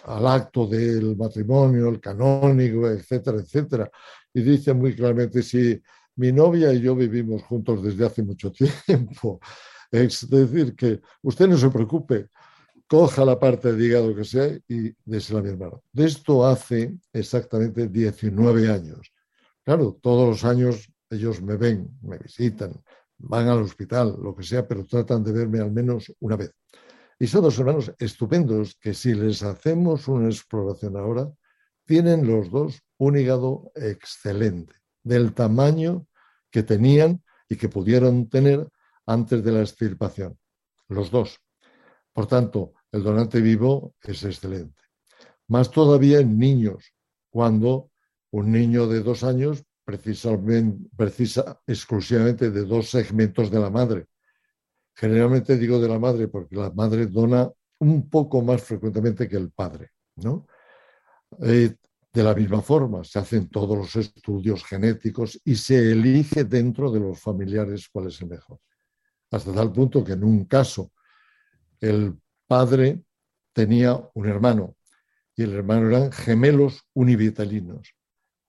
al acto del matrimonio, el canónico, etcétera, etcétera. Y dice muy claramente, si mi novia y yo vivimos juntos desde hace mucho tiempo, [LAUGHS] es decir, que usted no se preocupe, coja la parte de hígado que sea y désela a mi hermano. De esto hace exactamente 19 años. Claro, todos los años ellos me ven, me visitan, van al hospital, lo que sea, pero tratan de verme al menos una vez. Y son dos hermanos estupendos que si les hacemos una exploración ahora, tienen los dos un hígado excelente, del tamaño que tenían y que pudieron tener antes de la extirpación. Los dos. Por tanto, el donante vivo es excelente. Más todavía en niños, cuando un niño de dos años precisa exclusivamente de dos segmentos de la madre. Generalmente digo de la madre porque la madre dona un poco más frecuentemente que el padre. ¿no? Eh, de la misma forma, se hacen todos los estudios genéticos y se elige dentro de los familiares cuál es el mejor. Hasta tal punto que en un caso el padre tenía un hermano y el hermano eran gemelos univitalinos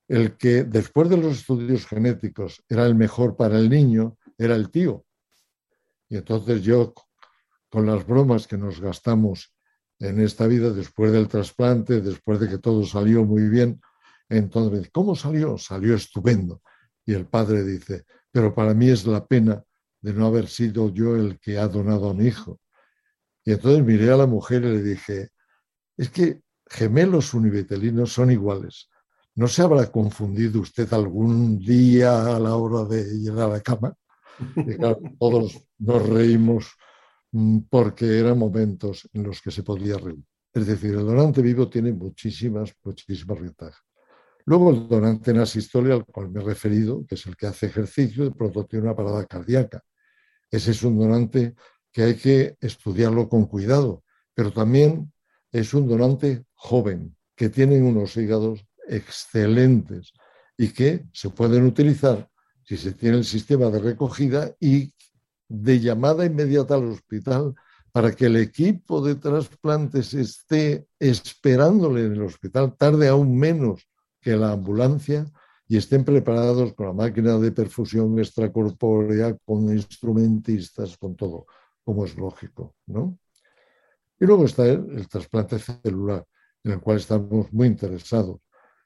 el que después de los estudios genéticos era el mejor para el niño era el tío. Y entonces yo, con las bromas que nos gastamos en esta vida después del trasplante, después de que todo salió muy bien, entonces, ¿cómo salió? Salió estupendo. Y el padre dice, pero para mí es la pena de no haber sido yo el que ha donado a mi hijo. Y entonces miré a la mujer y le dije, es que gemelos univitelinos son iguales. ¿No se habrá confundido usted algún día a la hora de ir a la cama? todos nos reímos porque eran momentos en los que se podía reír. Es decir, el donante vivo tiene muchísimas, muchísimas ventajas. Luego el donante en asistolia, al cual me he referido, que es el que hace ejercicio, de pronto tiene una parada cardíaca. Ese es un donante que hay que estudiarlo con cuidado, pero también es un donante joven, que tiene unos hígados excelentes y que se pueden utilizar si se tiene el sistema de recogida y de llamada inmediata al hospital para que el equipo de trasplantes esté esperándole en el hospital, tarde aún menos que la ambulancia y estén preparados con la máquina de perfusión extracorpórea, con instrumentistas, con todo, como es lógico, ¿no? Y luego está el, trasplante celular, en el cual estamos muy interesados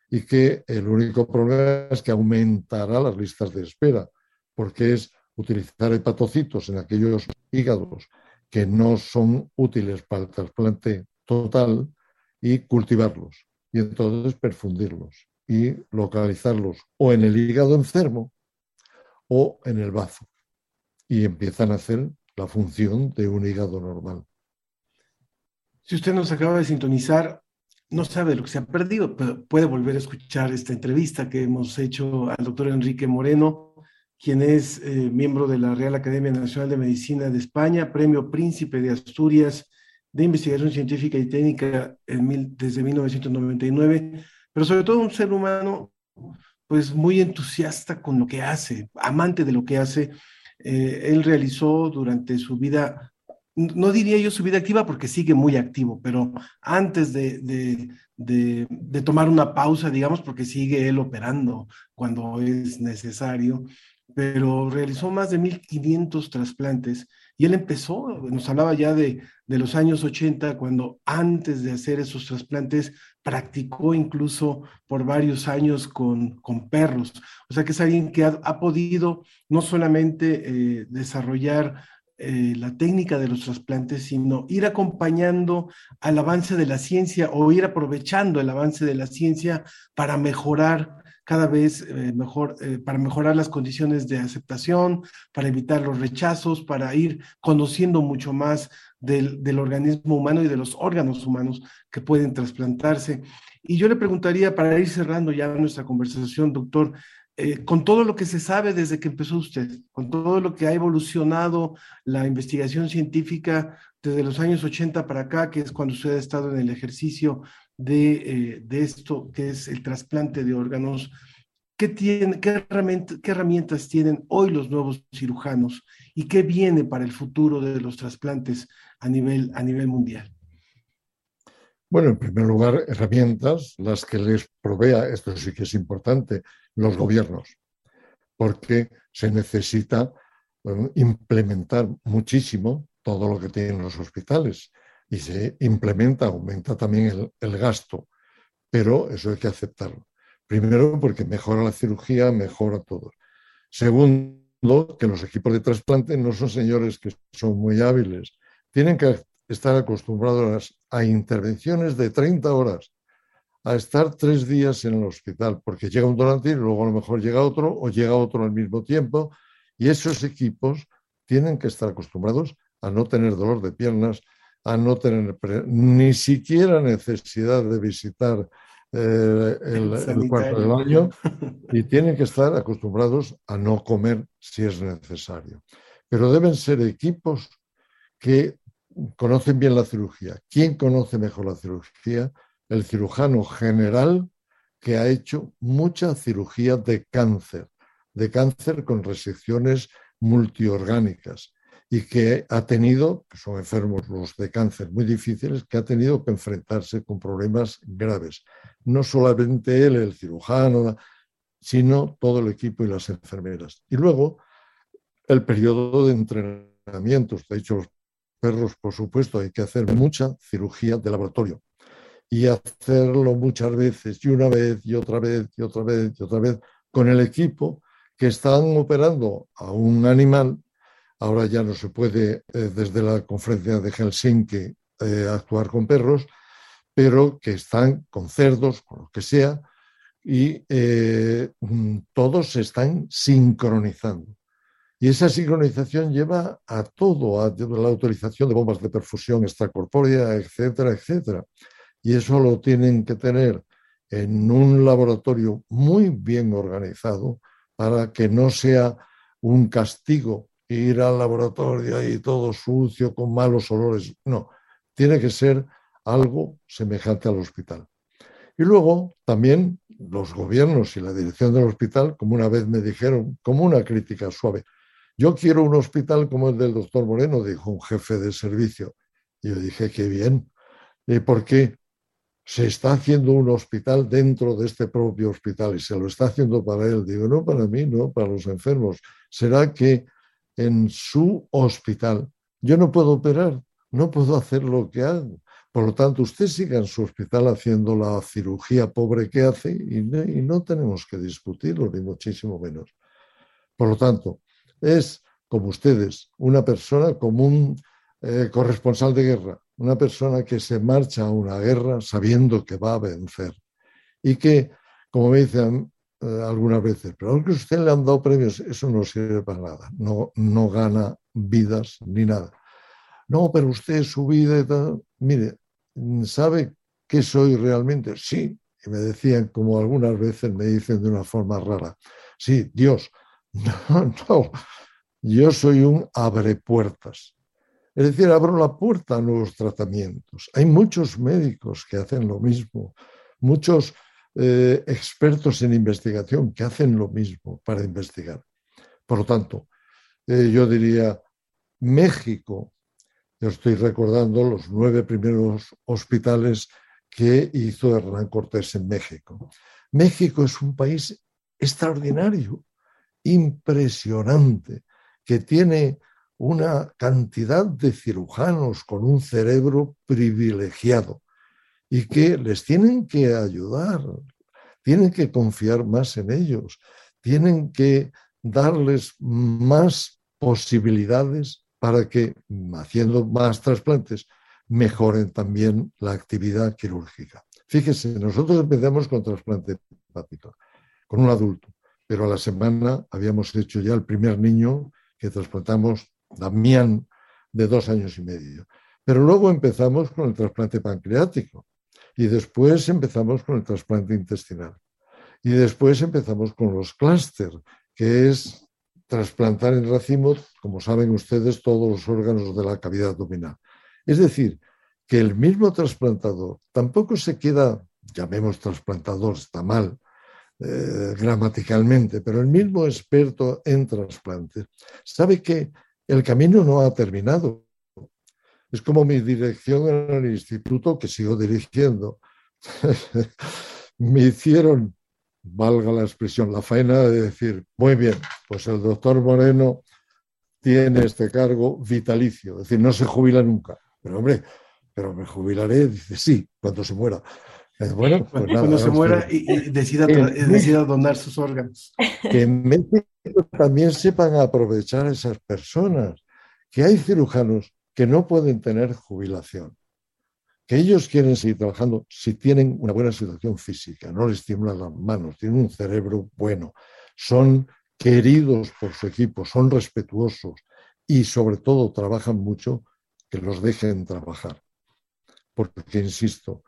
y que el único problema es que aumentará las listas de espera, porque es utilizar hepatocitos en aquellos hígados que no son útiles para el trasplante total y cultivarlos. Y entonces perfundirlos y localizarlos o en el hígado enfermo o en el bazo. Y empiezan a hacer la función de un hígado normal. Si usted nos acaba de sintonizar, no sabe lo que se ha perdido, pero puede volver a escuchar esta entrevista que hemos hecho al doctor Enrique Moreno, quien es eh, miembro de la Real Academia Nacional de Medicina de España, premio Príncipe de Asturias de Investigación Científica y Técnica desde 1999, pero sobre todo un ser humano pues muy entusiasta con lo que hace, amante de lo que hace. Eh, él realizó durante su vida no diría yo su vida activa porque sigue muy activo, pero antes de, tomar una pausa, digamos, porque sigue él operando cuando es necesario, pero realizó más de 1.500 trasplantes y él empezó, nos hablaba ya de, los años 80, cuando antes de hacer esos trasplantes practicó incluso por varios años con, perros. O sea que es alguien que ha, podido no solamente eh, desarrollar eh, la técnica de los trasplantes, sino ir acompañando al avance de la ciencia o ir aprovechando el avance de la ciencia para mejorar cada vez eh, mejor, eh, para mejorar las condiciones de aceptación, para evitar los rechazos, para ir conociendo mucho más del, del organismo humano y de los órganos humanos que pueden trasplantarse. Y yo le preguntaría, para ir cerrando ya nuestra conversación, doctor, eh, con todo lo que se sabe desde que empezó usted, con todo lo que ha evolucionado la investigación científica desde los años 80 para acá, que es cuando usted ha estado en el ejercicio de, eh, esto, que es el trasplante de órganos, ¿qué, tiene, qué, qué herramientas tienen hoy los nuevos cirujanos y qué viene para el futuro de los trasplantes a nivel, a nivel mundial? Bueno, en primer lugar, herramientas, las que les provea, esto sí que es importante, los gobiernos, porque se necesita implementar muchísimo todo lo que tienen los hospitales y se implementa, aumenta también el, gasto, pero eso hay que aceptarlo. Primero, porque mejora la cirugía, mejora todo. Segundo, que los equipos de trasplante no son señores que son muy hábiles, tienen que estar acostumbrados a intervenciones de 30 horas, a estar tres días en el hospital, porque llega un donante luego a lo mejor llega otro o llega otro al mismo tiempo, y esos equipos tienen que estar acostumbrados a no tener dolor de piernas, a no tener ni siquiera necesidad de visitar eh, el, el, cuarto del baño [LAUGHS] y tienen que estar acostumbrados a no comer si es necesario. Pero deben ser equipos que conocen bien la cirugía. ¿Quién conoce mejor la cirugía? El cirujano general que ha hecho mucha cirugía de cáncer, de cáncer con resecciones multiorgánicas y que ha tenido, que son enfermos los de cáncer muy difíciles, que ha tenido que enfrentarse con problemas graves. No solamente él, el cirujano, sino todo el equipo y las enfermeras. Y luego, el periodo de entrenamientos. De hecho, los perros, por supuesto, hay que hacer mucha cirugía de laboratorio y hacerlo muchas veces, y una vez, y otra vez, y otra vez, y otra vez, con el equipo que están operando a un animal. Ahora ya no se puede, eh, desde la conferencia de Helsinki, eh, actuar con perros, pero que están con cerdos, con lo que sea, y eh, mm, todos se están sincronizando. Y esa sincronización lleva a todo, a la utilización de bombas de perfusión extracorpórea, etcétera, etcétera. Y eso lo tienen que tener en un laboratorio muy bien organizado para que no sea un castigo ir al laboratorio y todo sucio, con malos olores. No, tiene que ser algo semejante al hospital. Y luego también los gobiernos y la dirección del hospital, como una vez me dijeron, como una crítica suave, yo quiero un hospital como el del doctor Moreno, dijo un jefe de servicio. Y yo dije, qué bien. ¿Y por qué? Se está haciendo un hospital dentro de este propio hospital y se lo está haciendo para él. Digo, no para mí, no para los enfermos. ¿Será que en su hospital yo no puedo operar? No puedo hacer lo que hago. Por lo tanto, usted siga en su hospital haciendo la cirugía pobre que hace y no, tenemos que discutirlo, ni muchísimo menos. Por lo tanto, es como ustedes, una persona como un eh, corresponsal de guerra, una persona que se marcha a una guerra sabiendo que va a vencer y que, como me dicen algunas veces, pero aunque usted le han dado premios, eso no sirve para nada, no, no gana vidas ni nada. No, pero usted su vida y tal, mire, ¿sabe qué soy realmente? Sí, y me decían, como algunas veces me dicen de una forma rara, sí, Dios, [LAUGHS] no, no, yo soy un abre puertas. Es decir, abro la puerta a nuevos tratamientos. Hay muchos médicos que hacen lo mismo, muchos eh, expertos en investigación que hacen lo mismo para investigar. Por lo tanto, eh, yo diría, México, yo estoy recordando los nueve primeros hospitales que hizo Hernán Cortés en México. México es un país extraordinario, impresionante, que tiene una cantidad de cirujanos con un cerebro privilegiado y que les tienen que ayudar, tienen que confiar más en ellos, tienen que darles más posibilidades para que, haciendo más trasplantes, mejoren también la actividad quirúrgica. Fíjese, nosotros empezamos con trasplante hepático, con un adulto, pero a la semana habíamos hecho ya el primer niño que trasplantamos Damián de dos años y medio. Pero luego empezamos con el trasplante pancreático y después empezamos con el trasplante intestinal. Y después empezamos con los clúster, que es trasplantar en racimo, como saben ustedes, todos los órganos de la cavidad abdominal. Es decir, que el mismo trasplantador tampoco se queda, llamemos trasplantador, está mal, eh, gramaticalmente, pero el mismo experto en trasplantes sabe que el camino no ha terminado. Es como mi dirección en el instituto que sigo dirigiendo. [LAUGHS] Me hicieron, valga la expresión, la faena de decir, muy bien, pues el doctor Moreno tiene este cargo vitalicio, es decir, no se jubila nunca. Pero hombre, pero me jubilaré, dice, sí, cuando se muera. Bueno, pues cuando se muera y, decida, decida, donar sus órganos. Que en México también sepan aprovechar a esas personas, que hay cirujanos que no pueden tener jubilación, que ellos quieren seguir trabajando si tienen una buena situación física, no les estimulan las manos, tienen un cerebro bueno, son queridos por su equipo, son respetuosos y sobre todo trabajan mucho, que los dejen trabajar. Porque, insisto,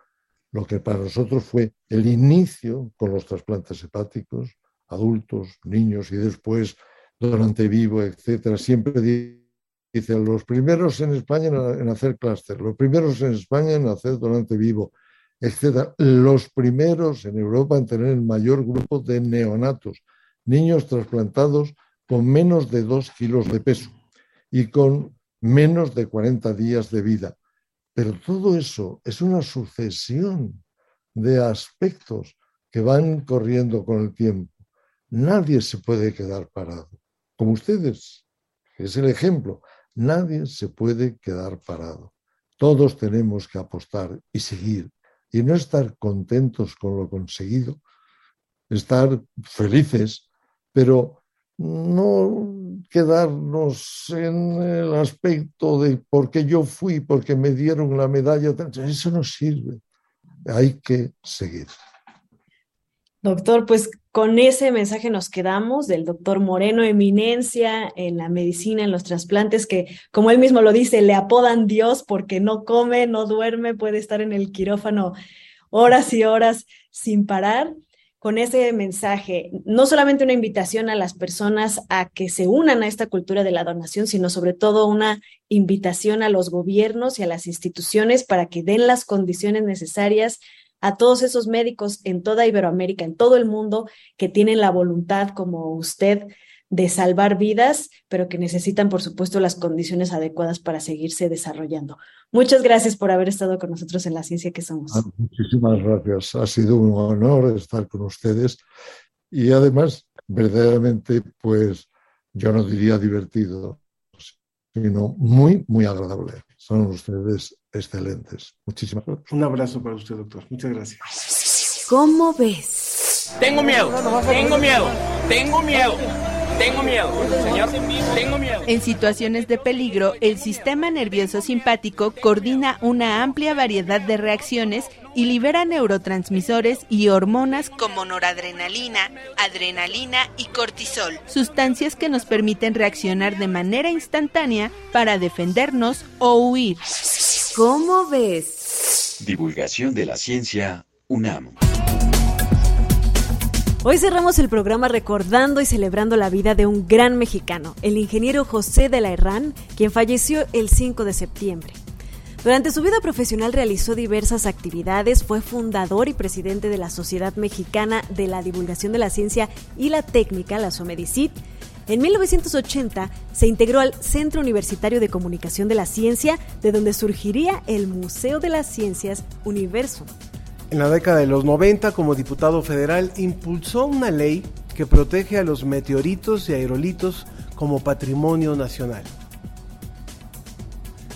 lo que para nosotros fue el inicio con los trasplantes hepáticos, adultos, niños y después donante vivo, etcétera. Siempre dice los primeros en España en hacer clúster, los primeros en España en hacer donante vivo, etcétera. Los primeros en Europa en tener el mayor grupo de neonatos, niños trasplantados con menos de dos kilos de peso y con menos de 40 días de vida. Pero todo eso es una sucesión de aspectos que van corriendo con el tiempo. Nadie se puede quedar parado. Como ustedes, que es el ejemplo, nadie se puede quedar parado. Todos tenemos que apostar y seguir y no estar contentos con lo conseguido, estar felices, pero no quedarnos en el aspecto de porque yo fui, porque me dieron la medalla, eso no sirve. Hay que seguir. Doctor, pues con ese mensaje nos quedamos del doctor Moreno, eminencia en la medicina, en los trasplantes, que como él mismo lo dice, le apodan Dios porque no come, no duerme, puede estar en el quirófano horas y horas sin parar. Con ese mensaje, no solamente una invitación a las personas a que se unan a esta cultura de la donación, sino sobre todo una invitación a los gobiernos y a las instituciones para que den las condiciones necesarias a todos esos médicos en toda Iberoamérica, en todo el mundo, que tienen la voluntad como usted de salvar vidas, pero que necesitan, por supuesto, las condiciones adecuadas para seguirse desarrollando. Muchas gracias por haber estado con nosotros en la ciencia que somos. Ah, muchísimas gracias. Ha sido un honor estar con ustedes y además, verdaderamente, pues yo no diría divertido, sino muy, muy agradable. Son ustedes excelentes. Muchísimas gracias. Un abrazo para usted, doctor. Muchas gracias. ¿Cómo ves? Tengo miedo, tengo miedo, tengo miedo. Tengo miedo, señor, tengo miedo. En situaciones de peligro, el sistema nervioso simpático coordina una amplia variedad de reacciones y libera neurotransmisores y hormonas como noradrenalina, adrenalina y cortisol, sustancias que nos permiten reaccionar de manera instantánea para defendernos o huir. ¿Cómo ves? Divulgación de la ciencia UNAM. Hoy cerramos el programa recordando y celebrando la vida de un gran mexicano, el ingeniero José de la Herrán, quien falleció el 5 de septiembre. Durante su vida profesional realizó diversas actividades, fue fundador y presidente de la Sociedad Mexicana de la Divulgación de la Ciencia y la Técnica, la SOMEDICIT, en 1980 se integró al Centro Universitario de Comunicación de la Ciencia, de donde surgiría el Museo de las Ciencias Universo. En la década de los 90, como diputado federal, impulsó una ley que protege a los meteoritos y aerolitos como patrimonio nacional.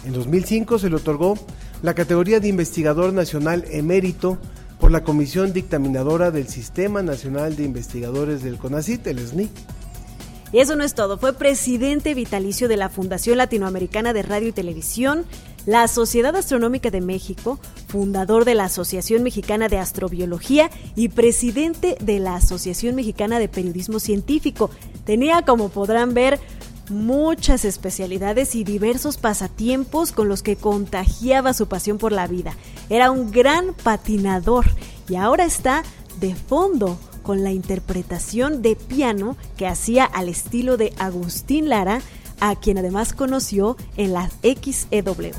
En 2005 se le otorgó la categoría de investigador nacional emérito por la Comisión Dictaminadora del Sistema Nacional de Investigadores del CONACIT, el SNI. Y eso no es todo, fue presidente vitalicio de la Fundación Latinoamericana de Radio y Televisión, la Sociedad Astronómica de México, fundador de la Asociación Mexicana de Astrobiología y presidente de la Asociación Mexicana de Periodismo Científico. Tenía, como podrán ver, muchas especialidades y diversos pasatiempos con los que contagiaba su pasión por la vida. Era un gran patinador y ahora está de fondo con la interpretación de piano que hacía al estilo de Agustín Lara, a quien además conoció en la XEW.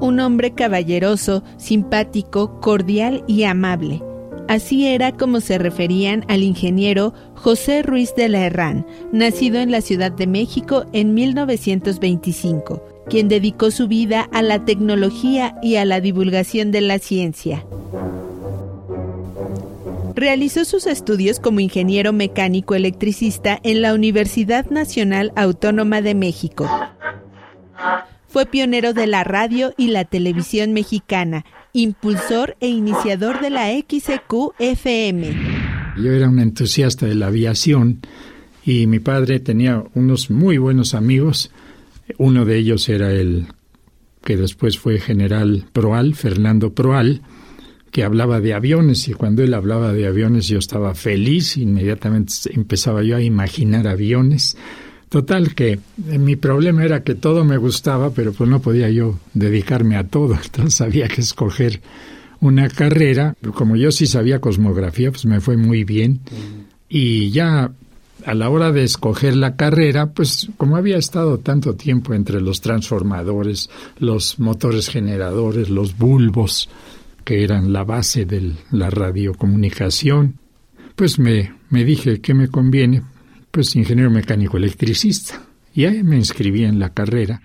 Un hombre caballeroso, simpático, cordial y amable Así era como se referían al ingeniero José Ruiz de la Herrán, nacido en la Ciudad de México en 1925, quien dedicó su vida a la tecnología y a la divulgación de la ciencia. Realizó sus estudios como ingeniero mecánico electricista en la Universidad Nacional Autónoma de México. Fue pionero de la radio y la televisión mexicana impulsor e iniciador de la XQ-FM. Yo era un entusiasta de la aviación y mi padre tenía unos muy buenos amigos. Uno de ellos era el que después fue general Proal, Fernando Proal, que hablaba de aviones y cuando él hablaba de aviones yo estaba feliz, inmediatamente empezaba yo a imaginar aviones Total que eh, mi problema era que todo me gustaba, pero pues no podía yo dedicarme a todo, [LAUGHS] entonces había que escoger una carrera. Como yo sí sabía cosmografía, pues me fue muy bien. Y ya a la hora de escoger la carrera, pues como había estado tanto tiempo entre los transformadores, los motores generadores, los bulbos, que eran la base de la radiocomunicación, pues me, me dije que me conviene pues ingeniero mecánico electricista. Y ahí me inscribí en la carrera.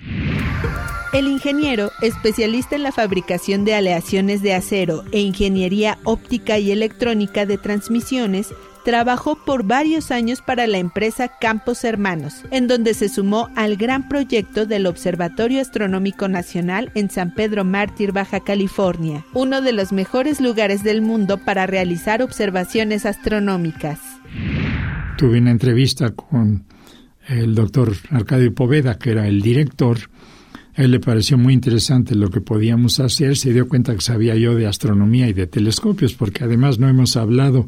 El ingeniero, especialista en la fabricación de aleaciones de acero e ingeniería óptica y electrónica de transmisiones, trabajó por varios años para la empresa Campos Hermanos, en donde se sumó al gran proyecto del Observatorio Astronómico Nacional en San Pedro Mártir, Baja California, uno de los mejores lugares del mundo para realizar observaciones astronómicas. Tuve una entrevista con el doctor Arcadio Poveda, que era el director, A él le pareció muy interesante lo que podíamos hacer, se dio cuenta que sabía yo de astronomía y de telescopios, porque además no hemos hablado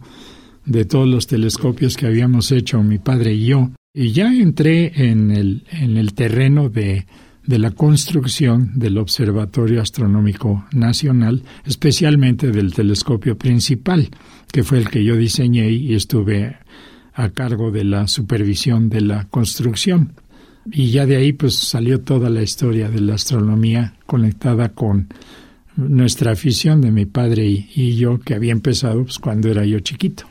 de todos los telescopios que habíamos hecho mi padre y yo. Y ya entré en el, en el terreno de, de la construcción del Observatorio Astronómico Nacional, especialmente del telescopio principal, que fue el que yo diseñé y estuve a cargo de la supervisión de la construcción. Y ya de ahí pues salió toda la historia de la astronomía conectada con nuestra afición de mi padre y, yo que había empezado pues, cuando era yo chiquito.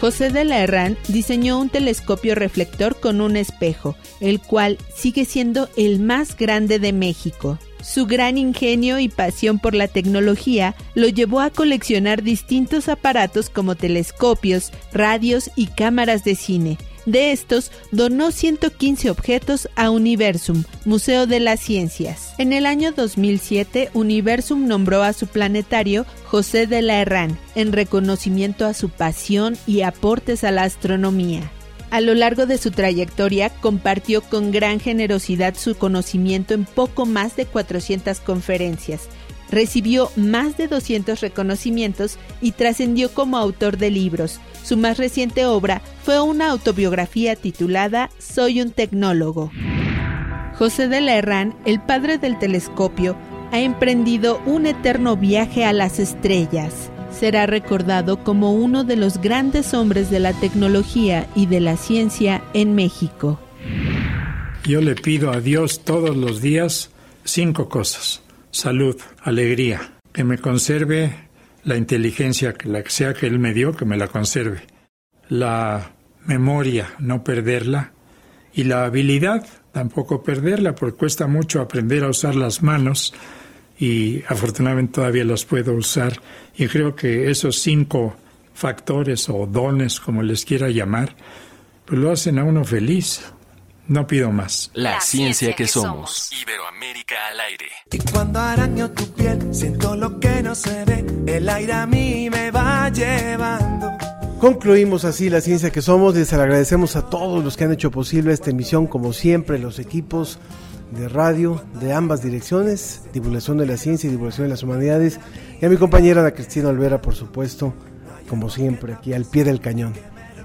José de la Herrán diseñó un telescopio reflector con un espejo, el cual sigue siendo el más grande de México. Su gran ingenio y pasión por la tecnología lo llevó a coleccionar distintos aparatos como telescopios, radios y cámaras de cine. De estos, donó 115 objetos a Universum, Museo de las Ciencias. En el año 2007, Universum nombró a su planetario José de la Herrán, en reconocimiento a su pasión y aportes a la astronomía. A lo largo de su trayectoria compartió con gran generosidad su conocimiento en poco más de 400 conferencias. Recibió más de 200 reconocimientos y trascendió como autor de libros. Su más reciente obra fue una autobiografía titulada Soy un tecnólogo. José de la Herrán, el padre del telescopio, ha emprendido un eterno viaje a las estrellas será recordado como uno de los grandes hombres de la tecnología y de la ciencia en México. Yo le pido a Dios todos los días cinco cosas. Salud, alegría, que me conserve la inteligencia, que la que sea que Él me dio, que me la conserve. La memoria, no perderla. Y la habilidad, tampoco perderla, porque cuesta mucho aprender a usar las manos y afortunadamente todavía los puedo usar y creo que esos cinco factores o dones, como les quiera llamar, pues lo hacen a uno feliz. No pido más. La, ciencia, que, somos. Iberoamérica al aire. Y cuando araño tu piel, siento lo que no se ve. El aire a mí me va llevando. Concluimos así la ciencia que somos. Les agradecemos a todos los que han hecho posible esta emisión, como siempre, los equipos de radio de ambas direcciones, divulgación de la ciencia y divulgación de las humanidades, y a mi compañera la Cristina Olvera, por supuesto, como siempre, aquí al pie del cañón.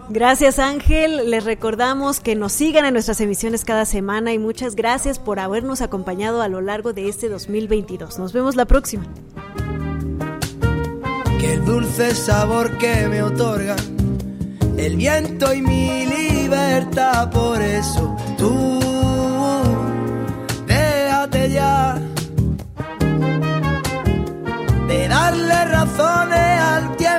Gracias Ángel, les recordamos que nos sigan en nuestras emisiones cada semana y muchas gracias por habernos acompañado a lo largo de este 2022. Nos vemos la próxima. Qué dulce sabor que me otorga el viento y mi libertad, por eso tú ya de darle razones al tiempo